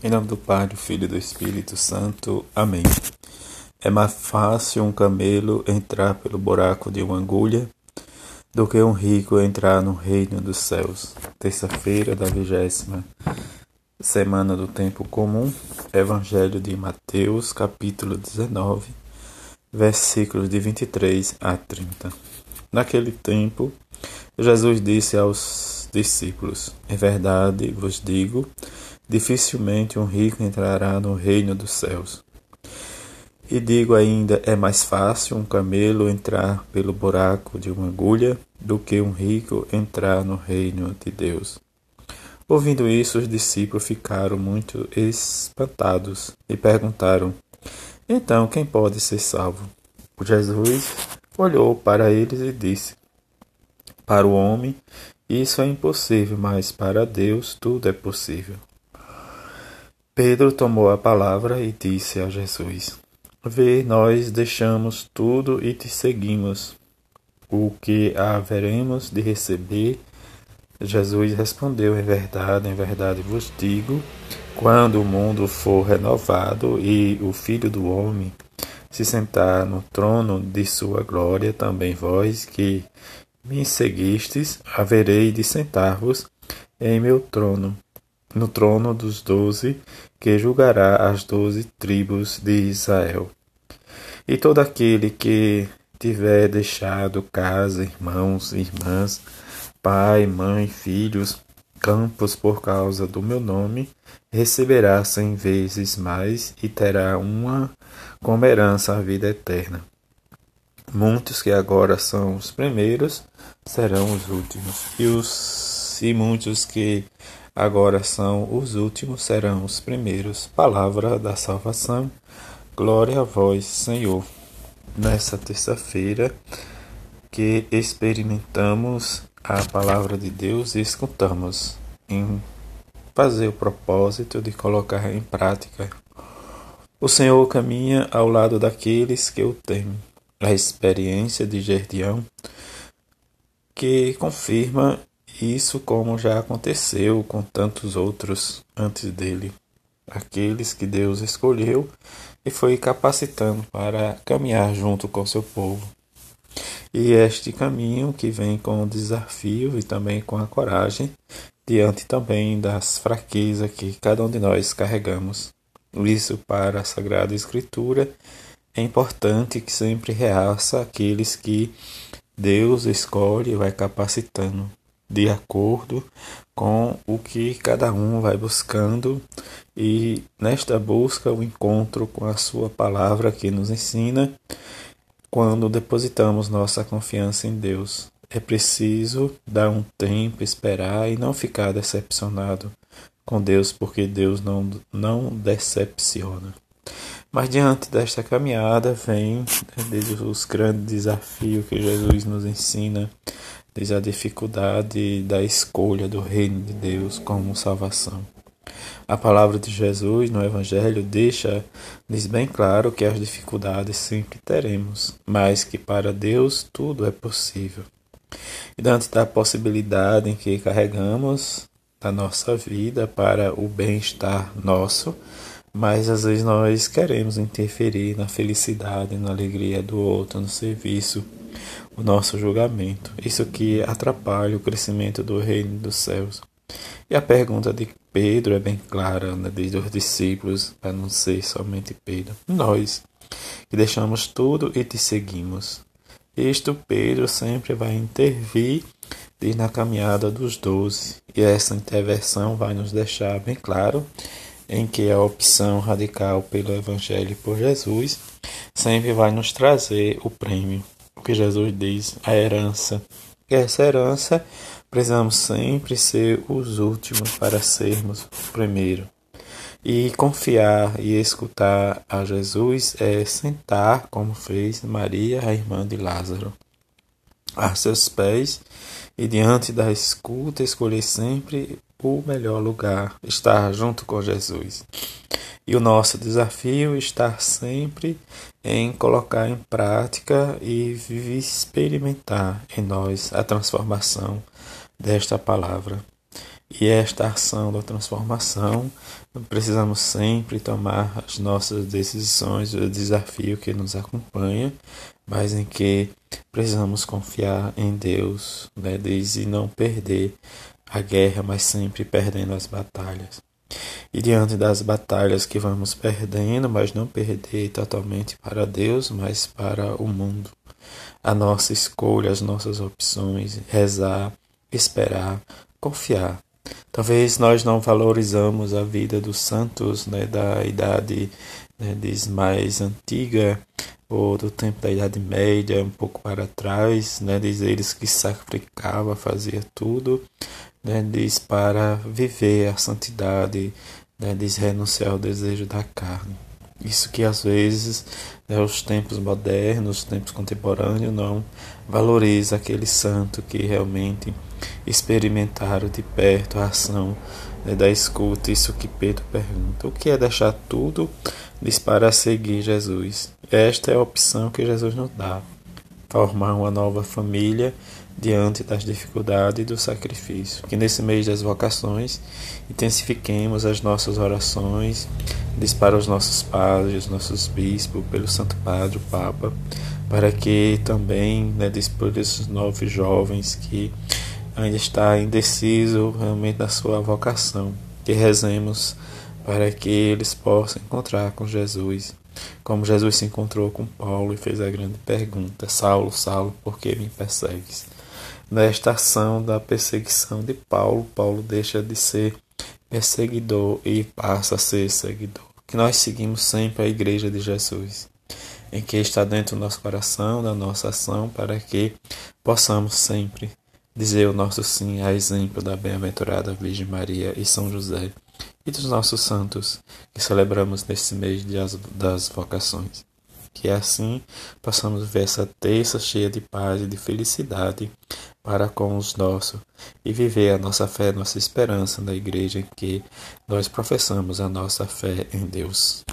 Em nome do Pai, do Filho e do Espírito Santo. Amém. É mais fácil um camelo entrar pelo buraco de uma agulha do que um rico entrar no reino dos céus. Terça-feira da vigésima semana do tempo comum. Evangelho de Mateus, capítulo 19, versículos de 23 a 30. Naquele tempo, Jesus disse aos discípulos: Em verdade vos digo, dificilmente um rico entrará no reino dos céus. E digo ainda: é mais fácil um camelo entrar pelo buraco de uma agulha do que um rico entrar no reino de Deus. Ouvindo isso, os discípulos ficaram muito espantados e perguntaram: Então, quem pode ser salvo? Jesus olhou para eles e disse: Para o homem isso é impossível, mas para Deus tudo é possível. Pedro tomou a palavra e disse a Jesus: Vê, nós deixamos tudo e te seguimos. O que haveremos de receber? Jesus respondeu: Em verdade, em verdade vos digo, quando o mundo for renovado e o Filho do Homem se sentar no trono de sua glória, também vós que me seguistes, haverei de sentar-vos em meu trono, no trono dos doze, que julgará as doze tribos de Israel. E todo aquele que tiver deixado casa, irmãos, irmãs, pai, mãe, filhos, campos por causa do meu nome, receberá cem vezes mais e terá uma como herança a vida eterna. Muitos que agora são os primeiros serão os últimos, e, os, e muitos que agora são os últimos serão os primeiros. Palavra da salvação. Glória a vós, Senhor. Nessa terça-feira que experimentamos a palavra de Deus e escutamos em fazer o propósito de colocar em prática. O Senhor caminha ao lado daqueles que o temem. A experiência de Gerdião que confirma isso como já aconteceu com tantos outros antes dele, aqueles que Deus escolheu e foi capacitando para caminhar junto com seu povo. E este caminho que vem com o desafio e também com a coragem, diante também das fraquezas que cada um de nós carregamos. Isso para a Sagrada Escritura é importante que sempre realça aqueles que Deus escolhe e vai capacitando de acordo com o que cada um vai buscando e nesta busca o encontro com a sua palavra que nos ensina quando depositamos nossa confiança em Deus. É preciso dar um tempo, esperar e não ficar decepcionado com Deus, porque Deus não, não decepciona. Mas diante desta caminhada vem desde os grandes desafios que Jesus nos ensina, desde a dificuldade da escolha do reino de Deus como salvação. A palavra de Jesus no Evangelho deixa diz bem claro que as dificuldades sempre teremos, mas que para Deus tudo é possível. E diante da possibilidade em que carregamos da nossa vida para o bem-estar nosso, mas às vezes nós queremos interferir na felicidade, na alegria do outro, no serviço, o nosso julgamento. Isso que atrapalha o crescimento do reino dos céus. E a pergunta de Pedro é bem clara, né, desde os discípulos, a não ser somente Pedro. Nós, que deixamos tudo e te seguimos. Isto Pedro sempre vai intervir desde na caminhada dos doze. E essa intervenção vai nos deixar bem claro em que a opção radical pelo Evangelho por Jesus sempre vai nos trazer o prêmio, que Jesus diz, a herança. E essa herança precisamos sempre ser os últimos para sermos o primeiro. E confiar e escutar a Jesus é sentar, como fez Maria, a irmã de Lázaro, a seus pés e diante da escuta escolher sempre o melhor lugar, estar junto com Jesus. E o nosso desafio está sempre em colocar em prática e experimentar em nós a transformação desta palavra. E esta ação da transformação, precisamos sempre tomar as nossas decisões, o desafio que nos acompanha, mas em que precisamos confiar em Deus, né, e não perder a guerra, mas sempre perdendo as batalhas. E diante das batalhas que vamos perdendo, mas não perder totalmente para Deus, mas para o mundo. A nossa escolha, as nossas opções, rezar, esperar, confiar. Talvez nós não valorizamos a vida dos santos né, da idade né, mais antiga ou do tempo da Idade Média, um pouco para trás, né, diz eles que sacrificava, fazia tudo, né, diz para viver a santidade, né, diz renunciar ao desejo da carne. Isso que às vezes né, os tempos modernos, os tempos contemporâneos não valoriza aquele santo que realmente experimentaram de perto a ação né, da escuta. Isso que Pedro pergunta: o que é deixar tudo? Diz para seguir Jesus. Esta é a opção que Jesus nos dá: formar uma nova família diante das dificuldades e do sacrifício. Que nesse mês das vocações intensifiquemos as nossas orações, diz para os nossos padres, os nossos bispos, pelo Santo Padre, o Papa, para que também, né, diz por esses novos jovens que ainda está indeciso realmente da sua vocação, que rezemos para que eles possam encontrar com Jesus, como Jesus se encontrou com Paulo e fez a grande pergunta: Saulo, Saulo, por que me persegues? Nesta ação da perseguição de Paulo, Paulo deixa de ser perseguidor e passa a ser seguidor. Que nós seguimos sempre a Igreja de Jesus, em que está dentro do nosso coração, da nossa ação, para que possamos sempre dizer o nosso sim a exemplo da bem-aventurada Virgem Maria e São José e dos nossos santos que celebramos neste mês das vocações. Que assim possamos ver essa terça cheia de paz e de felicidade para com os nossos e viver a nossa fé, nossa esperança na igreja em que nós professamos a nossa fé em Deus.